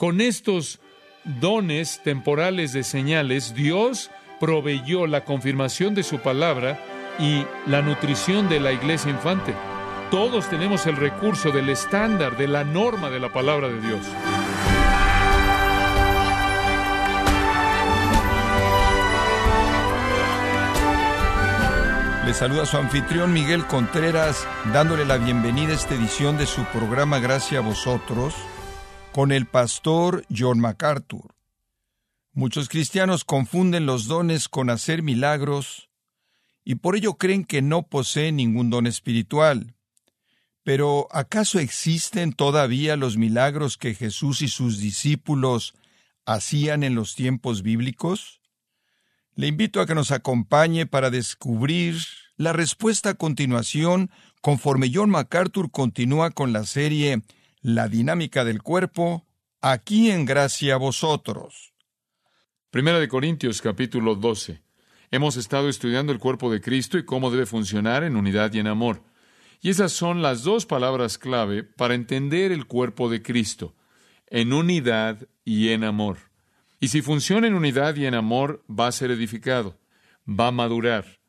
Con estos dones temporales de señales, Dios proveyó la confirmación de su palabra y la nutrición de la iglesia infante. Todos tenemos el recurso del estándar, de la norma de la palabra de Dios. Le saluda su anfitrión Miguel Contreras, dándole la bienvenida a esta edición de su programa Gracias a vosotros, con el pastor John MacArthur. Muchos cristianos confunden los dones con hacer milagros y por ello creen que no poseen ningún don espiritual. Pero ¿acaso existen todavía los milagros que Jesús y sus discípulos hacían en los tiempos bíblicos? Le invito a que nos acompañe para descubrir la respuesta a continuación conforme John MacArthur continúa con la serie La dinámica del cuerpo, aquí en gracia a vosotros. Primera de Corintios capítulo 12. Hemos estado estudiando el cuerpo de Cristo y cómo debe funcionar en unidad y en amor. Y esas son las dos palabras clave para entender el cuerpo de Cristo, en unidad y en amor. Y si funciona en unidad y en amor, va a ser edificado, va a madurar,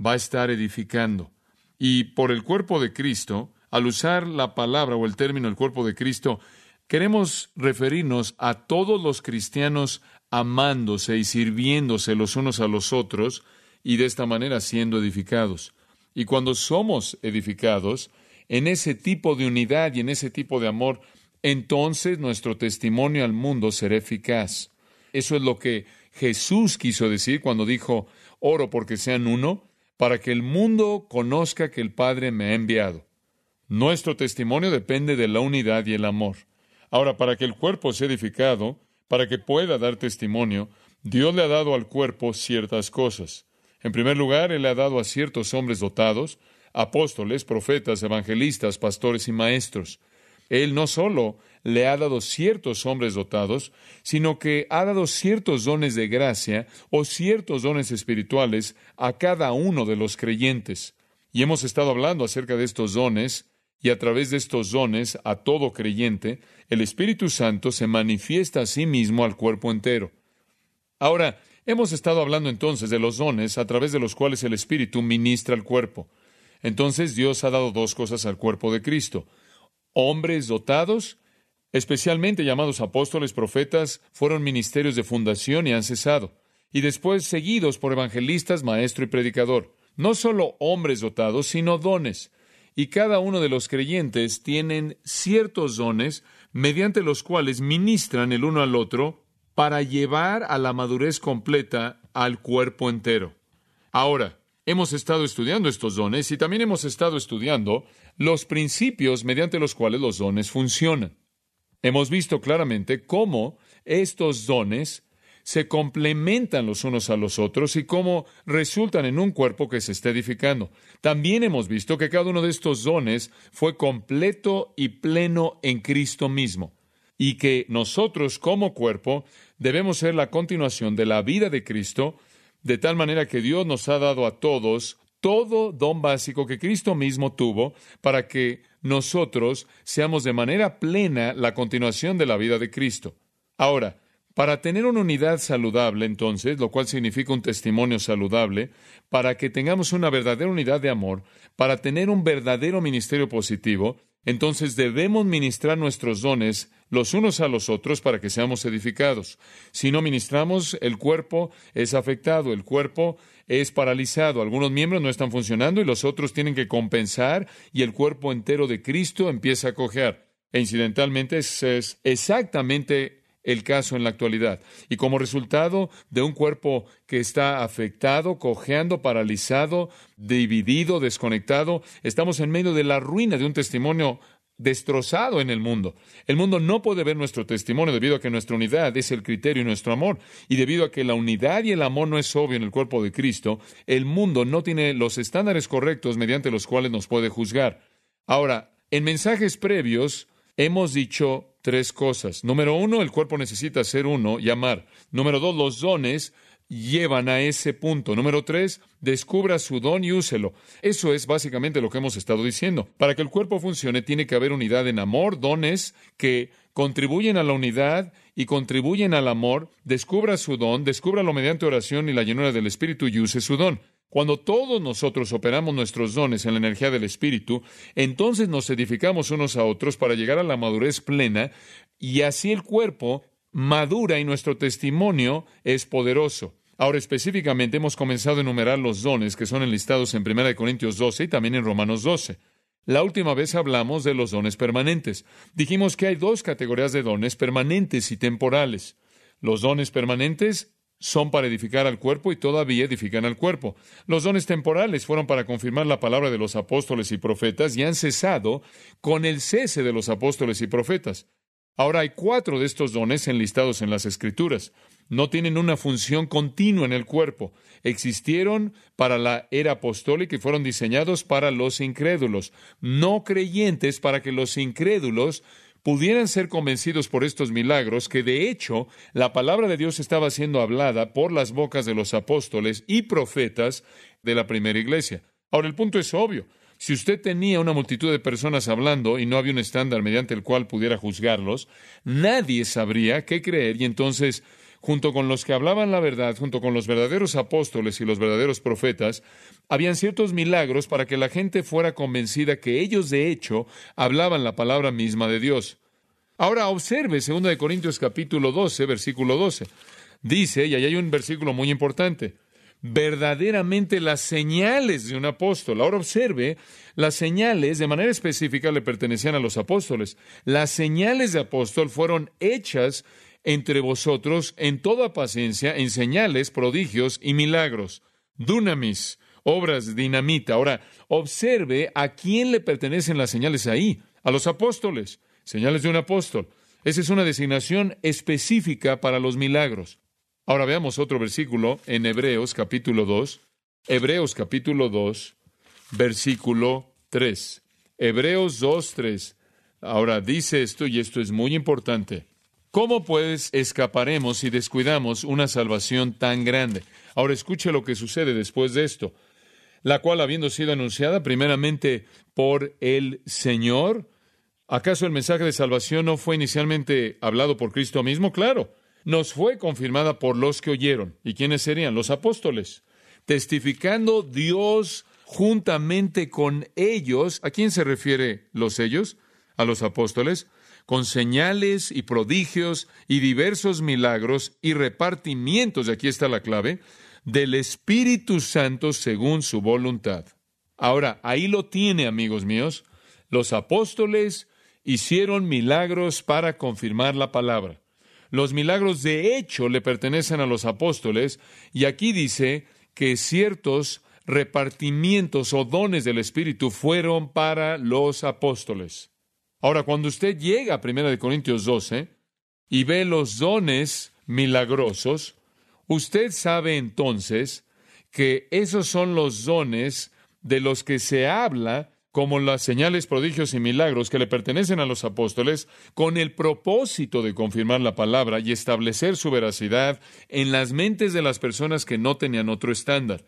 va a estar edificando. Y por el cuerpo de Cristo, al usar la palabra o el término el cuerpo de Cristo, queremos referirnos a todos los cristianos amándose y sirviéndose los unos a los otros y de esta manera siendo edificados. Y cuando somos edificados en ese tipo de unidad y en ese tipo de amor, entonces nuestro testimonio al mundo será eficaz. Eso es lo que Jesús quiso decir cuando dijo, oro porque sean uno, para que el mundo conozca que el Padre me ha enviado. Nuestro testimonio depende de la unidad y el amor. Ahora, para que el cuerpo sea edificado, para que pueda dar testimonio, Dios le ha dado al cuerpo ciertas cosas. En primer lugar, Él ha dado a ciertos hombres dotados, apóstoles, profetas, evangelistas, pastores y maestros. Él no solo le ha dado ciertos hombres dotados, sino que ha dado ciertos dones de gracia o ciertos dones espirituales a cada uno de los creyentes. Y hemos estado hablando acerca de estos dones, y a través de estos dones a todo creyente, el Espíritu Santo se manifiesta a sí mismo al cuerpo entero. Ahora, hemos estado hablando entonces de los dones a través de los cuales el Espíritu ministra al cuerpo. Entonces Dios ha dado dos cosas al cuerpo de Cristo. Hombres dotados especialmente llamados apóstoles, profetas, fueron ministerios de fundación y han cesado, y después seguidos por evangelistas, maestro y predicador. No solo hombres dotados, sino dones. Y cada uno de los creyentes tienen ciertos dones mediante los cuales ministran el uno al otro para llevar a la madurez completa al cuerpo entero. Ahora, hemos estado estudiando estos dones y también hemos estado estudiando los principios mediante los cuales los dones funcionan. Hemos visto claramente cómo estos dones se complementan los unos a los otros y cómo resultan en un cuerpo que se está edificando. También hemos visto que cada uno de estos dones fue completo y pleno en Cristo mismo y que nosotros como cuerpo debemos ser la continuación de la vida de Cristo, de tal manera que Dios nos ha dado a todos todo don básico que Cristo mismo tuvo para que nosotros seamos de manera plena la continuación de la vida de Cristo. Ahora, para tener una unidad saludable, entonces, lo cual significa un testimonio saludable, para que tengamos una verdadera unidad de amor, para tener un verdadero ministerio positivo, entonces debemos ministrar nuestros dones los unos a los otros para que seamos edificados. Si no ministramos, el cuerpo es afectado, el cuerpo es paralizado, algunos miembros no están funcionando y los otros tienen que compensar y el cuerpo entero de Cristo empieza a cojear. E incidentalmente es exactamente el caso en la actualidad. Y como resultado de un cuerpo que está afectado, cojeando, paralizado, dividido, desconectado, estamos en medio de la ruina de un testimonio destrozado en el mundo. El mundo no puede ver nuestro testimonio debido a que nuestra unidad es el criterio y nuestro amor. Y debido a que la unidad y el amor no es obvio en el cuerpo de Cristo, el mundo no tiene los estándares correctos mediante los cuales nos puede juzgar. Ahora, en mensajes previos hemos dicho tres cosas. Número uno, el cuerpo necesita ser uno y amar. Número dos, los dones llevan a ese punto. Número tres, descubra su don y úselo. Eso es básicamente lo que hemos estado diciendo. Para que el cuerpo funcione, tiene que haber unidad en amor, dones que contribuyen a la unidad y contribuyen al amor. Descubra su don, descúbralo mediante oración y la llenura del Espíritu y use su don. Cuando todos nosotros operamos nuestros dones en la energía del Espíritu, entonces nos edificamos unos a otros para llegar a la madurez plena y así el cuerpo madura y nuestro testimonio es poderoso. Ahora específicamente hemos comenzado a enumerar los dones que son enlistados en 1 Corintios 12 y también en Romanos 12. La última vez hablamos de los dones permanentes. Dijimos que hay dos categorías de dones permanentes y temporales. Los dones permanentes son para edificar al cuerpo y todavía edifican al cuerpo. Los dones temporales fueron para confirmar la palabra de los apóstoles y profetas y han cesado con el cese de los apóstoles y profetas. Ahora hay cuatro de estos dones enlistados en las Escrituras. No tienen una función continua en el cuerpo. Existieron para la era apostólica y fueron diseñados para los incrédulos, no creyentes para que los incrédulos pudieran ser convencidos por estos milagros que de hecho la palabra de Dios estaba siendo hablada por las bocas de los apóstoles y profetas de la primera iglesia. Ahora el punto es obvio. Si usted tenía una multitud de personas hablando y no había un estándar mediante el cual pudiera juzgarlos, nadie sabría qué creer y entonces junto con los que hablaban la verdad, junto con los verdaderos apóstoles y los verdaderos profetas, habían ciertos milagros para que la gente fuera convencida que ellos de hecho hablaban la palabra misma de Dios. Ahora observe 2 Corintios capítulo 12, versículo 12. Dice, y ahí hay un versículo muy importante, verdaderamente las señales de un apóstol. Ahora observe, las señales de manera específica le pertenecían a los apóstoles. Las señales de apóstol fueron hechas entre vosotros en toda paciencia, en señales, prodigios y milagros. Dunamis, obras dinamita. Ahora, observe a quién le pertenecen las señales ahí. A los apóstoles. Señales de un apóstol. Esa es una designación específica para los milagros. Ahora veamos otro versículo en Hebreos capítulo 2. Hebreos capítulo 2, versículo 3. Hebreos 2, 3. Ahora dice esto y esto es muy importante. ¿Cómo pues escaparemos si descuidamos una salvación tan grande? Ahora escuche lo que sucede después de esto, la cual habiendo sido anunciada primeramente por el Señor, ¿acaso el mensaje de salvación no fue inicialmente hablado por Cristo mismo? Claro, nos fue confirmada por los que oyeron. ¿Y quiénes serían? Los apóstoles, testificando Dios juntamente con ellos. ¿A quién se refiere los ellos? A los apóstoles con señales y prodigios y diversos milagros y repartimientos, y aquí está la clave, del Espíritu Santo según su voluntad. Ahora, ahí lo tiene, amigos míos. Los apóstoles hicieron milagros para confirmar la palabra. Los milagros de hecho le pertenecen a los apóstoles y aquí dice que ciertos repartimientos o dones del Espíritu fueron para los apóstoles. Ahora, cuando usted llega a 1 Corintios 12 y ve los dones milagrosos, usted sabe entonces que esos son los dones de los que se habla como las señales, prodigios y milagros que le pertenecen a los apóstoles, con el propósito de confirmar la palabra y establecer su veracidad en las mentes de las personas que no tenían otro estándar.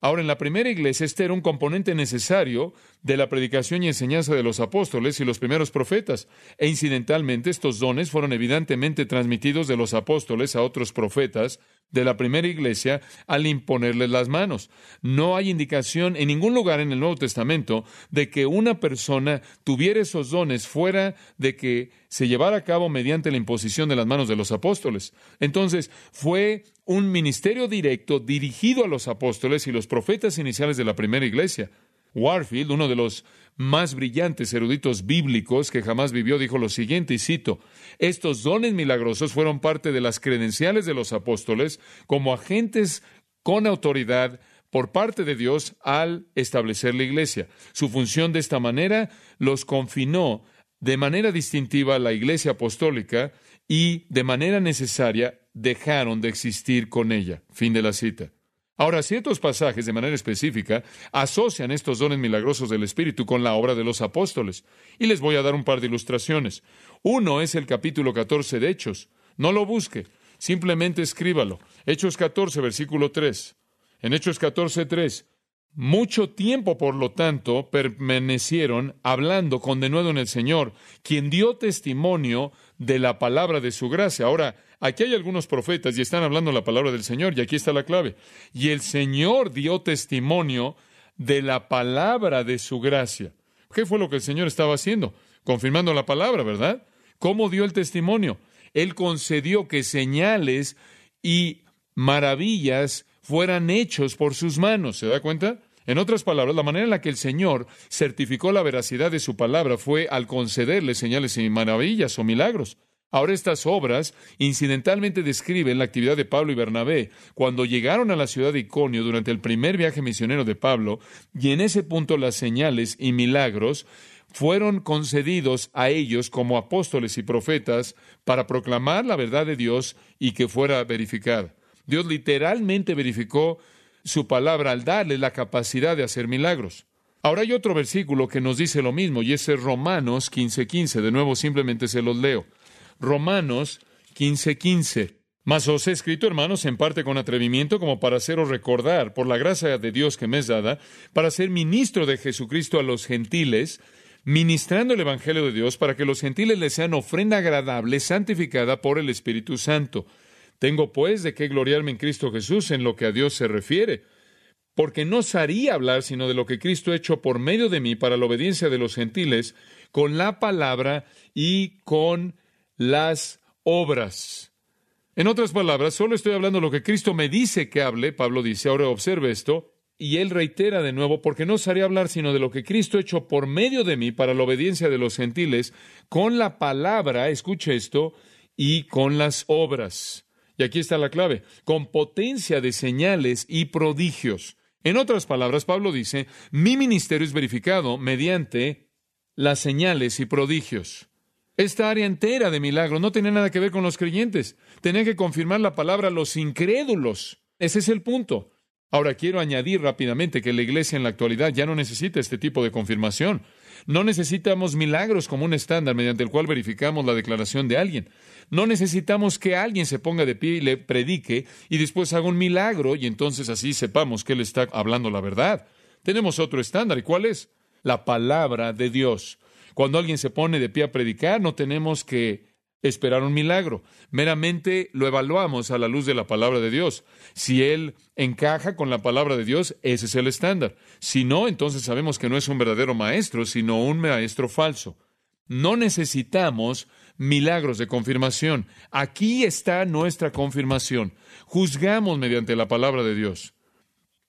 Ahora, en la primera iglesia, este era un componente necesario de la predicación y enseñanza de los apóstoles y los primeros profetas, e incidentalmente estos dones fueron evidentemente transmitidos de los apóstoles a otros profetas de la primera iglesia al imponerles las manos. No hay indicación en ningún lugar en el Nuevo Testamento de que una persona tuviera esos dones fuera de que se llevara a cabo mediante la imposición de las manos de los apóstoles. Entonces, fue un ministerio directo dirigido a los apóstoles y los profetas iniciales de la primera iglesia. Warfield, uno de los más brillantes eruditos bíblicos que jamás vivió, dijo lo siguiente, y cito, estos dones milagrosos fueron parte de las credenciales de los apóstoles como agentes con autoridad por parte de Dios al establecer la iglesia. Su función de esta manera los confinó de manera distintiva a la iglesia apostólica y de manera necesaria dejaron de existir con ella. Fin de la cita. Ahora, ciertos pasajes de manera específica asocian estos dones milagrosos del Espíritu con la obra de los apóstoles, y les voy a dar un par de ilustraciones. Uno es el capítulo 14 de Hechos. No lo busque. Simplemente escríbalo. Hechos 14, versículo 3. En Hechos 14, 3. Mucho tiempo, por lo tanto, permanecieron hablando con denuedo en el Señor, quien dio testimonio de la palabra de su gracia. Ahora, aquí hay algunos profetas y están hablando la palabra del Señor, y aquí está la clave. Y el Señor dio testimonio de la palabra de su gracia. ¿Qué fue lo que el Señor estaba haciendo? Confirmando la palabra, ¿verdad? ¿Cómo dio el testimonio? Él concedió que señales y maravillas fueran hechos por sus manos. ¿Se da cuenta? En otras palabras, la manera en la que el Señor certificó la veracidad de su palabra fue al concederle señales y maravillas o milagros. Ahora estas obras incidentalmente describen la actividad de Pablo y Bernabé cuando llegaron a la ciudad de Iconio durante el primer viaje misionero de Pablo, y en ese punto las señales y milagros fueron concedidos a ellos como apóstoles y profetas para proclamar la verdad de Dios y que fuera verificada. Dios literalmente verificó su palabra al darle la capacidad de hacer milagros. Ahora hay otro versículo que nos dice lo mismo, y ese es Romanos 15:15. De nuevo, simplemente se los leo. Romanos 15:15. Mas os he escrito, hermanos, en parte con atrevimiento, como para haceros recordar, por la gracia de Dios que me es dada, para ser ministro de Jesucristo a los gentiles, ministrando el Evangelio de Dios, para que los gentiles les sean ofrenda agradable, santificada por el Espíritu Santo. Tengo pues de qué gloriarme en Cristo Jesús en lo que a Dios se refiere, porque no sabría hablar sino de lo que Cristo ha hecho por medio de mí para la obediencia de los gentiles, con la palabra y con las obras. En otras palabras, solo estoy hablando lo que Cristo me dice que hable, Pablo dice, ahora observe esto, y él reitera de nuevo, porque no sabría hablar sino de lo que Cristo ha hecho por medio de mí para la obediencia de los gentiles, con la palabra, escuche esto, y con las obras. Y aquí está la clave, con potencia de señales y prodigios. En otras palabras, Pablo dice, mi ministerio es verificado mediante las señales y prodigios. Esta área entera de milagros no tenía nada que ver con los creyentes. Tenía que confirmar la palabra a los incrédulos. Ese es el punto. Ahora quiero añadir rápidamente que la iglesia en la actualidad ya no necesita este tipo de confirmación. No necesitamos milagros como un estándar mediante el cual verificamos la declaración de alguien. No necesitamos que alguien se ponga de pie y le predique y después haga un milagro y entonces así sepamos que él está hablando la verdad. Tenemos otro estándar. ¿Y cuál es? La palabra de Dios. Cuando alguien se pone de pie a predicar, no tenemos que esperar un milagro. Meramente lo evaluamos a la luz de la palabra de Dios. Si él encaja con la palabra de Dios, ese es el estándar. Si no, entonces sabemos que no es un verdadero maestro, sino un maestro falso. No necesitamos milagros de confirmación. Aquí está nuestra confirmación. Juzgamos mediante la palabra de Dios.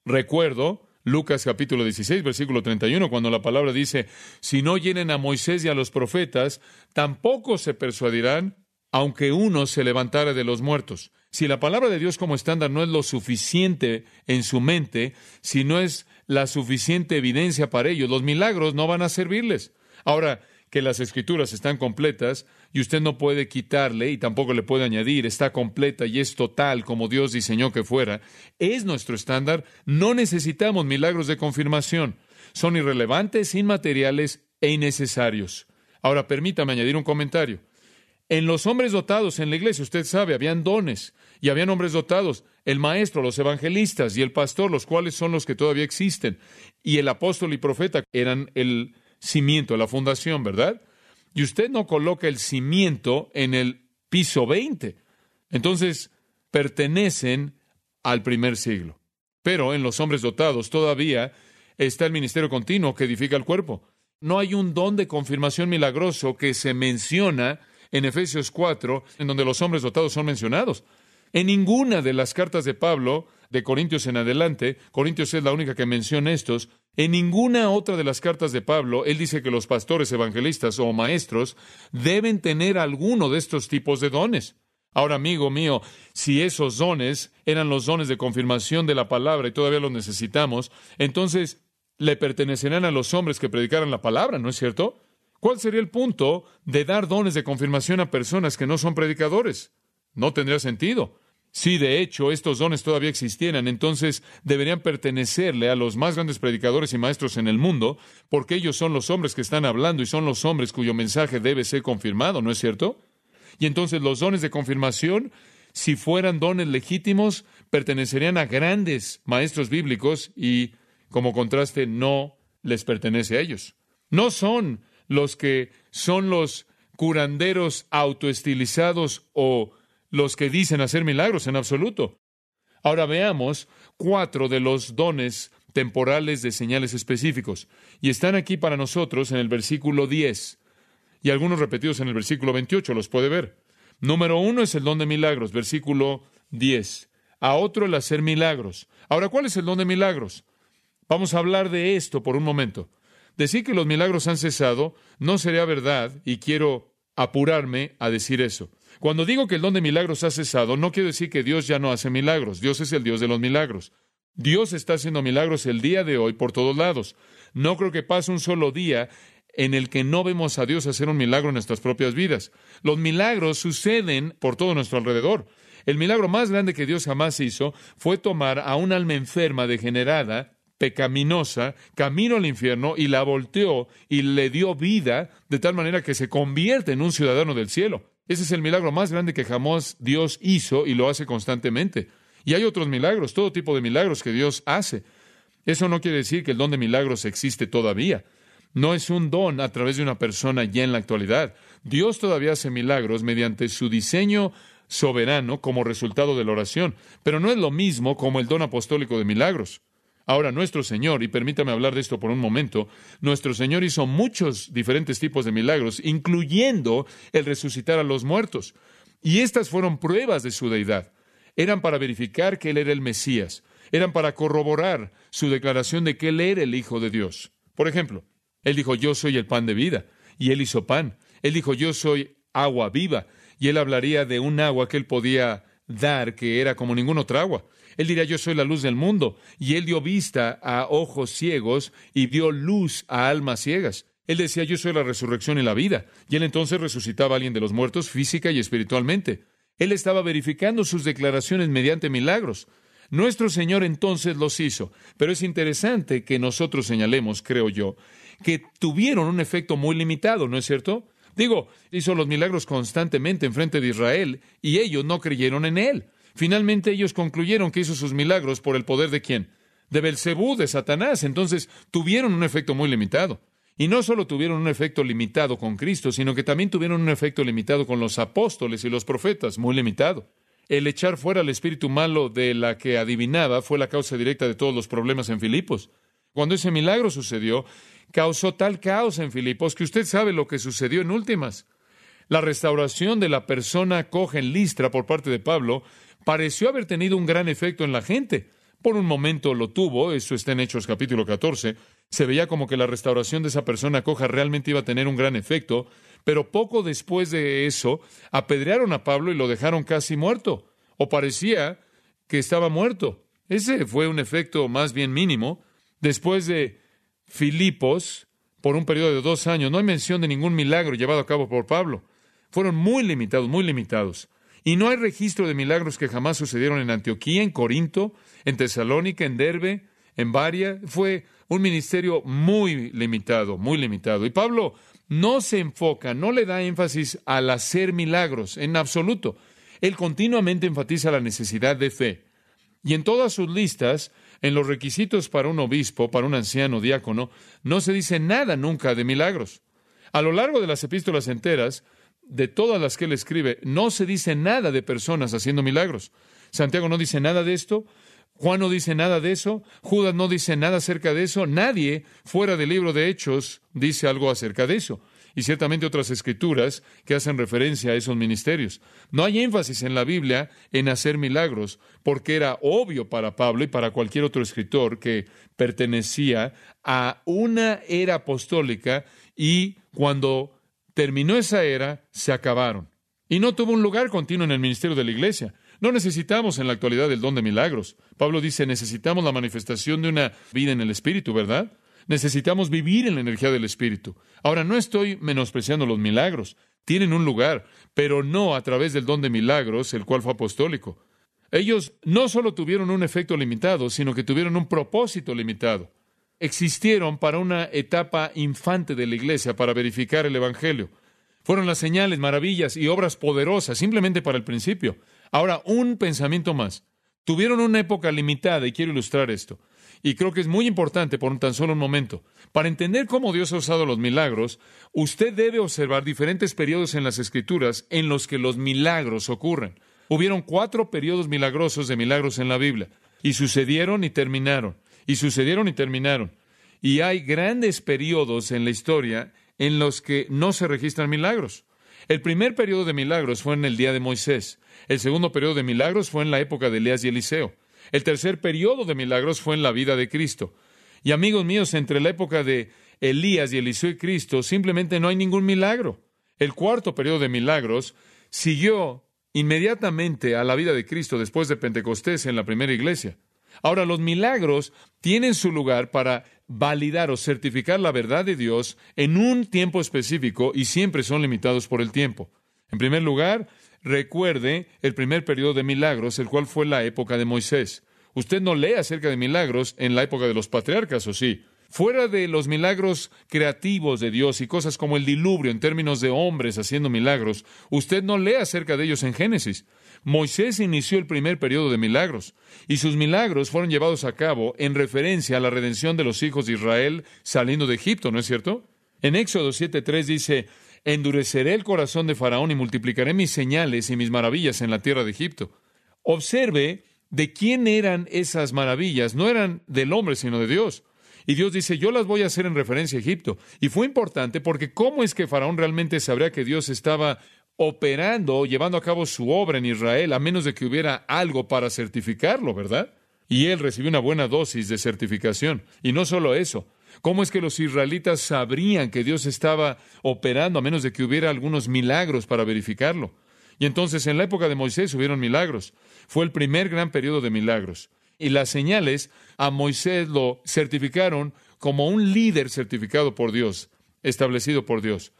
Recuerdo Lucas capítulo 16, versículo 31, cuando la palabra dice, si no llenen a Moisés y a los profetas, tampoco se persuadirán, aunque uno se levantara de los muertos. Si la palabra de Dios como estándar no es lo suficiente en su mente, si no es la suficiente evidencia para ellos, los milagros no van a servirles. Ahora, que las escrituras están completas y usted no puede quitarle y tampoco le puede añadir, está completa y es total como Dios diseñó que fuera, es nuestro estándar, no necesitamos milagros de confirmación, son irrelevantes, inmateriales e innecesarios. Ahora permítame añadir un comentario. En los hombres dotados en la iglesia, usted sabe, habían dones y habían hombres dotados, el maestro, los evangelistas y el pastor, los cuales son los que todavía existen, y el apóstol y profeta eran el cimiento, la fundación, ¿verdad? Y usted no coloca el cimiento en el piso 20. Entonces, pertenecen al primer siglo. Pero en los hombres dotados todavía está el ministerio continuo que edifica el cuerpo. No hay un don de confirmación milagroso que se menciona en Efesios 4, en donde los hombres dotados son mencionados. En ninguna de las cartas de Pablo, de Corintios en adelante, Corintios es la única que menciona estos, en ninguna otra de las cartas de Pablo, él dice que los pastores evangelistas o maestros deben tener alguno de estos tipos de dones. Ahora, amigo mío, si esos dones eran los dones de confirmación de la palabra y todavía los necesitamos, entonces le pertenecerán a los hombres que predicaran la palabra, ¿no es cierto? ¿Cuál sería el punto de dar dones de confirmación a personas que no son predicadores? No tendría sentido. Si de hecho estos dones todavía existieran, entonces deberían pertenecerle a los más grandes predicadores y maestros en el mundo, porque ellos son los hombres que están hablando y son los hombres cuyo mensaje debe ser confirmado, ¿no es cierto? Y entonces los dones de confirmación si fueran dones legítimos, pertenecerían a grandes maestros bíblicos y, como contraste, no les pertenece a ellos. No son los que son los curanderos autoestilizados o los que dicen hacer milagros en absoluto. Ahora veamos cuatro de los dones temporales de señales específicos. Y están aquí para nosotros en el versículo 10 y algunos repetidos en el versículo 28, los puede ver. Número uno es el don de milagros, versículo 10. A otro el hacer milagros. Ahora, ¿cuál es el don de milagros? Vamos a hablar de esto por un momento. Decir que los milagros han cesado no sería verdad y quiero apurarme a decir eso. Cuando digo que el don de milagros ha cesado, no quiero decir que Dios ya no hace milagros. Dios es el Dios de los milagros. Dios está haciendo milagros el día de hoy por todos lados. No creo que pase un solo día en el que no vemos a Dios hacer un milagro en nuestras propias vidas. Los milagros suceden por todo nuestro alrededor. El milagro más grande que Dios jamás hizo fue tomar a un alma enferma, degenerada, pecaminosa, camino al infierno y la volteó y le dio vida de tal manera que se convierte en un ciudadano del cielo. Ese es el milagro más grande que jamás Dios hizo y lo hace constantemente. Y hay otros milagros, todo tipo de milagros que Dios hace. Eso no quiere decir que el don de milagros existe todavía. No es un don a través de una persona ya en la actualidad. Dios todavía hace milagros mediante su diseño soberano como resultado de la oración, pero no es lo mismo como el don apostólico de milagros. Ahora, nuestro Señor, y permítame hablar de esto por un momento, nuestro Señor hizo muchos diferentes tipos de milagros, incluyendo el resucitar a los muertos. Y estas fueron pruebas de su deidad. Eran para verificar que Él era el Mesías, eran para corroborar su declaración de que Él era el Hijo de Dios. Por ejemplo, él dijo, yo soy el pan de vida. Y él hizo pan. Él dijo, yo soy agua viva. Y él hablaría de un agua que él podía dar que era como ningún otra agua. Él diría, yo soy la luz del mundo. Y él dio vista a ojos ciegos y dio luz a almas ciegas. Él decía, yo soy la resurrección y la vida. Y él entonces resucitaba a alguien de los muertos física y espiritualmente. Él estaba verificando sus declaraciones mediante milagros. Nuestro Señor entonces los hizo. Pero es interesante que nosotros señalemos, creo yo, que tuvieron un efecto muy limitado, ¿no es cierto? Digo, hizo los milagros constantemente en frente de Israel y ellos no creyeron en él. Finalmente ellos concluyeron que hizo sus milagros por el poder de quién? De Belcebú, de Satanás. Entonces tuvieron un efecto muy limitado. Y no solo tuvieron un efecto limitado con Cristo, sino que también tuvieron un efecto limitado con los apóstoles y los profetas, muy limitado. El echar fuera al espíritu malo de la que adivinaba fue la causa directa de todos los problemas en Filipos. Cuando ese milagro sucedió, causó tal caos en Filipos que usted sabe lo que sucedió en últimas. La restauración de la persona coja en Listra por parte de Pablo pareció haber tenido un gran efecto en la gente. Por un momento lo tuvo, eso está en Hechos capítulo 14. Se veía como que la restauración de esa persona coja realmente iba a tener un gran efecto, pero poco después de eso apedrearon a Pablo y lo dejaron casi muerto, o parecía que estaba muerto. Ese fue un efecto más bien mínimo. Después de Filipos por un periodo de dos años. No hay mención de ningún milagro llevado a cabo por Pablo. Fueron muy limitados, muy limitados. Y no hay registro de milagros que jamás sucedieron en Antioquía, en Corinto, en Tesalónica, en Derbe, en Varia. Fue un ministerio muy limitado, muy limitado. Y Pablo no se enfoca, no le da énfasis al hacer milagros en absoluto. Él continuamente enfatiza la necesidad de fe. Y en todas sus listas en los requisitos para un obispo, para un anciano diácono, no se dice nada nunca de milagros. A lo largo de las epístolas enteras, de todas las que él escribe, no se dice nada de personas haciendo milagros. Santiago no dice nada de esto, Juan no dice nada de eso, Judas no dice nada acerca de eso, nadie fuera del libro de Hechos dice algo acerca de eso y ciertamente otras escrituras que hacen referencia a esos ministerios. No hay énfasis en la Biblia en hacer milagros, porque era obvio para Pablo y para cualquier otro escritor que pertenecía a una era apostólica y cuando terminó esa era, se acabaron. Y no tuvo un lugar continuo en el ministerio de la iglesia. No necesitamos en la actualidad el don de milagros. Pablo dice, necesitamos la manifestación de una vida en el Espíritu, ¿verdad? Necesitamos vivir en la energía del Espíritu. Ahora, no estoy menospreciando los milagros. Tienen un lugar, pero no a través del don de milagros, el cual fue apostólico. Ellos no solo tuvieron un efecto limitado, sino que tuvieron un propósito limitado. Existieron para una etapa infante de la iglesia para verificar el Evangelio. Fueron las señales, maravillas y obras poderosas simplemente para el principio. Ahora, un pensamiento más. Tuvieron una época limitada y quiero ilustrar esto. Y creo que es muy importante por tan solo un momento. Para entender cómo Dios ha usado los milagros, usted debe observar diferentes periodos en las Escrituras en los que los milagros ocurren. Hubieron cuatro periodos milagrosos de milagros en la Biblia. Y sucedieron y terminaron. Y sucedieron y terminaron. Y hay grandes periodos en la historia en los que no se registran milagros. El primer periodo de milagros fue en el día de Moisés. El segundo periodo de milagros fue en la época de Elías y Eliseo. El tercer periodo de milagros fue en la vida de Cristo. Y amigos míos, entre la época de Elías y Eliseo y Cristo, simplemente no hay ningún milagro. El cuarto periodo de milagros siguió inmediatamente a la vida de Cristo después de Pentecostés en la primera iglesia. Ahora, los milagros tienen su lugar para validar o certificar la verdad de Dios en un tiempo específico y siempre son limitados por el tiempo. En primer lugar, recuerde el primer periodo de milagros, el cual fue la época de Moisés. Usted no lee acerca de milagros en la época de los patriarcas, ¿o sí? Fuera de los milagros creativos de Dios y cosas como el diluvio en términos de hombres haciendo milagros, usted no lee acerca de ellos en Génesis. Moisés inició el primer periodo de milagros, y sus milagros fueron llevados a cabo en referencia a la redención de los hijos de Israel saliendo de Egipto, ¿no es cierto? En Éxodo 7:3 dice, endureceré el corazón de Faraón y multiplicaré mis señales y mis maravillas en la tierra de Egipto. Observe de quién eran esas maravillas, no eran del hombre, sino de Dios. Y Dios dice, yo las voy a hacer en referencia a Egipto. Y fue importante porque ¿cómo es que Faraón realmente sabría que Dios estaba operando, llevando a cabo su obra en Israel, a menos de que hubiera algo para certificarlo, ¿verdad? Y él recibió una buena dosis de certificación. Y no solo eso, ¿cómo es que los israelitas sabrían que Dios estaba operando a menos de que hubiera algunos milagros para verificarlo? Y entonces en la época de Moisés hubieron milagros. Fue el primer gran periodo de milagros. Y las señales a Moisés lo certificaron como un líder certificado por Dios, establecido por Dios.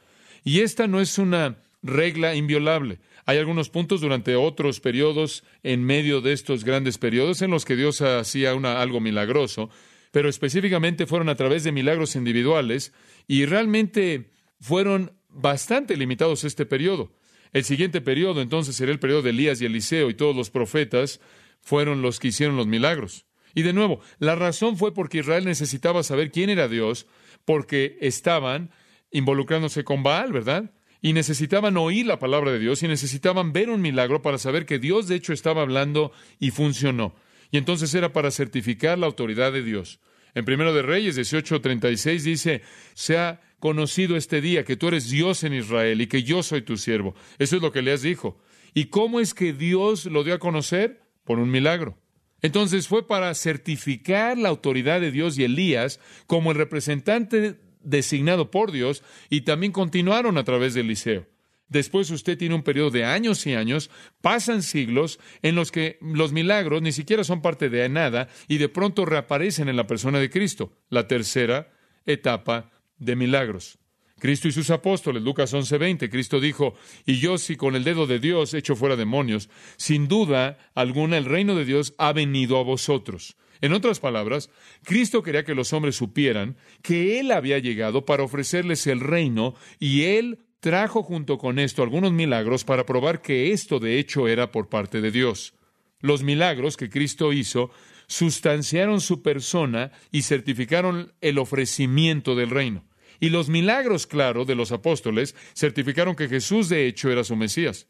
Y esta no es una regla inviolable. Hay algunos puntos durante otros periodos en medio de estos grandes periodos en los que Dios hacía algo milagroso, pero específicamente fueron a través de milagros individuales y realmente fueron bastante limitados este periodo. El siguiente periodo entonces será el periodo de Elías y Eliseo y todos los profetas fueron los que hicieron los milagros. Y de nuevo, la razón fue porque Israel necesitaba saber quién era Dios, porque estaban involucrándose con Baal, ¿verdad? Y necesitaban oír la palabra de Dios y necesitaban ver un milagro para saber que Dios de hecho estaba hablando y funcionó. Y entonces era para certificar la autoridad de Dios. En Primero de Reyes 18:36 dice, se ha conocido este día que tú eres Dios en Israel y que yo soy tu siervo. Eso es lo que has dijo. ¿Y cómo es que Dios lo dio a conocer? Por un milagro. Entonces fue para certificar la autoridad de Dios y Elías como el representante designado por Dios y también continuaron a través del liceo. Después usted tiene un periodo de años y años, pasan siglos en los que los milagros ni siquiera son parte de nada y de pronto reaparecen en la persona de Cristo, la tercera etapa de milagros. Cristo y sus apóstoles, Lucas 11:20, Cristo dijo, y yo si con el dedo de Dios echo fuera demonios, sin duda alguna el reino de Dios ha venido a vosotros. En otras palabras, Cristo quería que los hombres supieran que Él había llegado para ofrecerles el reino y Él trajo junto con esto algunos milagros para probar que esto de hecho era por parte de Dios. Los milagros que Cristo hizo sustanciaron su persona y certificaron el ofrecimiento del reino. Y los milagros, claro, de los apóstoles certificaron que Jesús de hecho era su Mesías.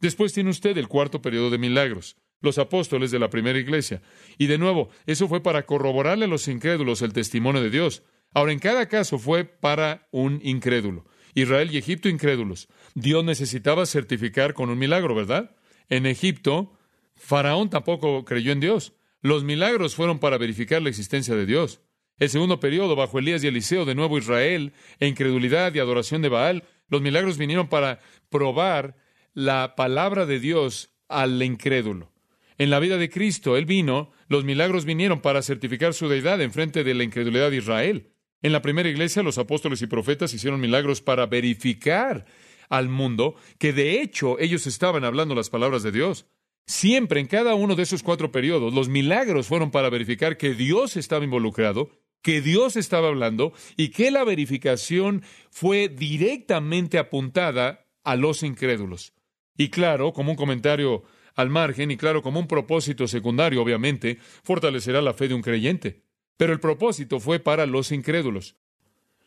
Después tiene usted el cuarto periodo de milagros los apóstoles de la primera iglesia. Y de nuevo, eso fue para corroborarle a los incrédulos el testimonio de Dios. Ahora, en cada caso fue para un incrédulo. Israel y Egipto incrédulos. Dios necesitaba certificar con un milagro, ¿verdad? En Egipto, Faraón tampoco creyó en Dios. Los milagros fueron para verificar la existencia de Dios. El segundo periodo, bajo Elías y Eliseo, de nuevo Israel, e incredulidad y adoración de Baal, los milagros vinieron para probar la palabra de Dios al incrédulo. En la vida de Cristo, Él vino, los milagros vinieron para certificar su deidad en frente de la incredulidad de Israel. En la primera iglesia, los apóstoles y profetas hicieron milagros para verificar al mundo que de hecho ellos estaban hablando las palabras de Dios. Siempre en cada uno de esos cuatro periodos, los milagros fueron para verificar que Dios estaba involucrado, que Dios estaba hablando y que la verificación fue directamente apuntada a los incrédulos. Y claro, como un comentario al margen y claro, como un propósito secundario, obviamente, fortalecerá la fe de un creyente. Pero el propósito fue para los incrédulos.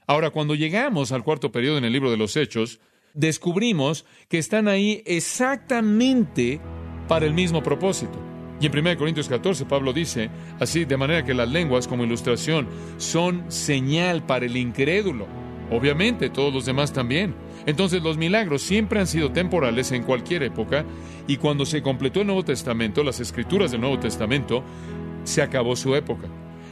Ahora, cuando llegamos al cuarto periodo en el libro de los Hechos, descubrimos que están ahí exactamente para el mismo propósito. Y en 1 Corintios 14 Pablo dice, así, de manera que las lenguas como ilustración son señal para el incrédulo. Obviamente, todos los demás también. Entonces los milagros siempre han sido temporales en cualquier época y cuando se completó el Nuevo Testamento, las escrituras del Nuevo Testamento, se acabó su época.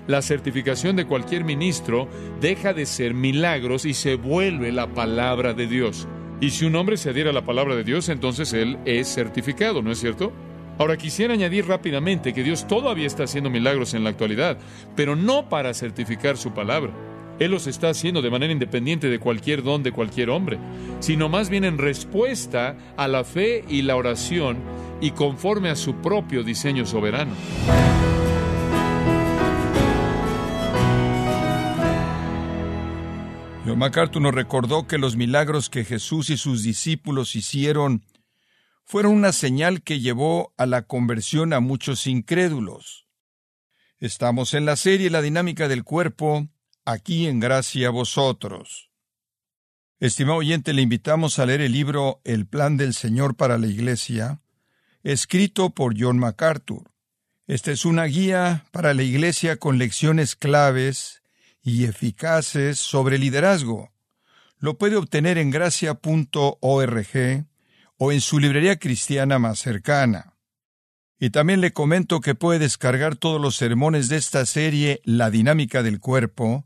La certificación de cualquier ministro deja de ser milagros y se vuelve la palabra de Dios. Y si un hombre se adhiere a la palabra de Dios, entonces él es certificado, ¿no es cierto? Ahora quisiera añadir rápidamente que Dios todavía está haciendo milagros en la actualidad, pero no para certificar su palabra. Él los está haciendo de manera independiente de cualquier don de cualquier hombre, sino más bien en respuesta a la fe y la oración y conforme a su propio diseño soberano. John MacArthur nos recordó que los milagros que Jesús y sus discípulos hicieron fueron una señal que llevó a la conversión a muchos incrédulos. Estamos en la serie La dinámica del cuerpo, aquí en gracia a vosotros. Estimado oyente, le invitamos a leer el libro El plan del Señor para la Iglesia, escrito por John MacArthur. Esta es una guía para la Iglesia con lecciones claves y eficaces sobre liderazgo. Lo puede obtener en gracia.org o en su librería cristiana más cercana. Y también le comento que puede descargar todos los sermones de esta serie La dinámica del cuerpo,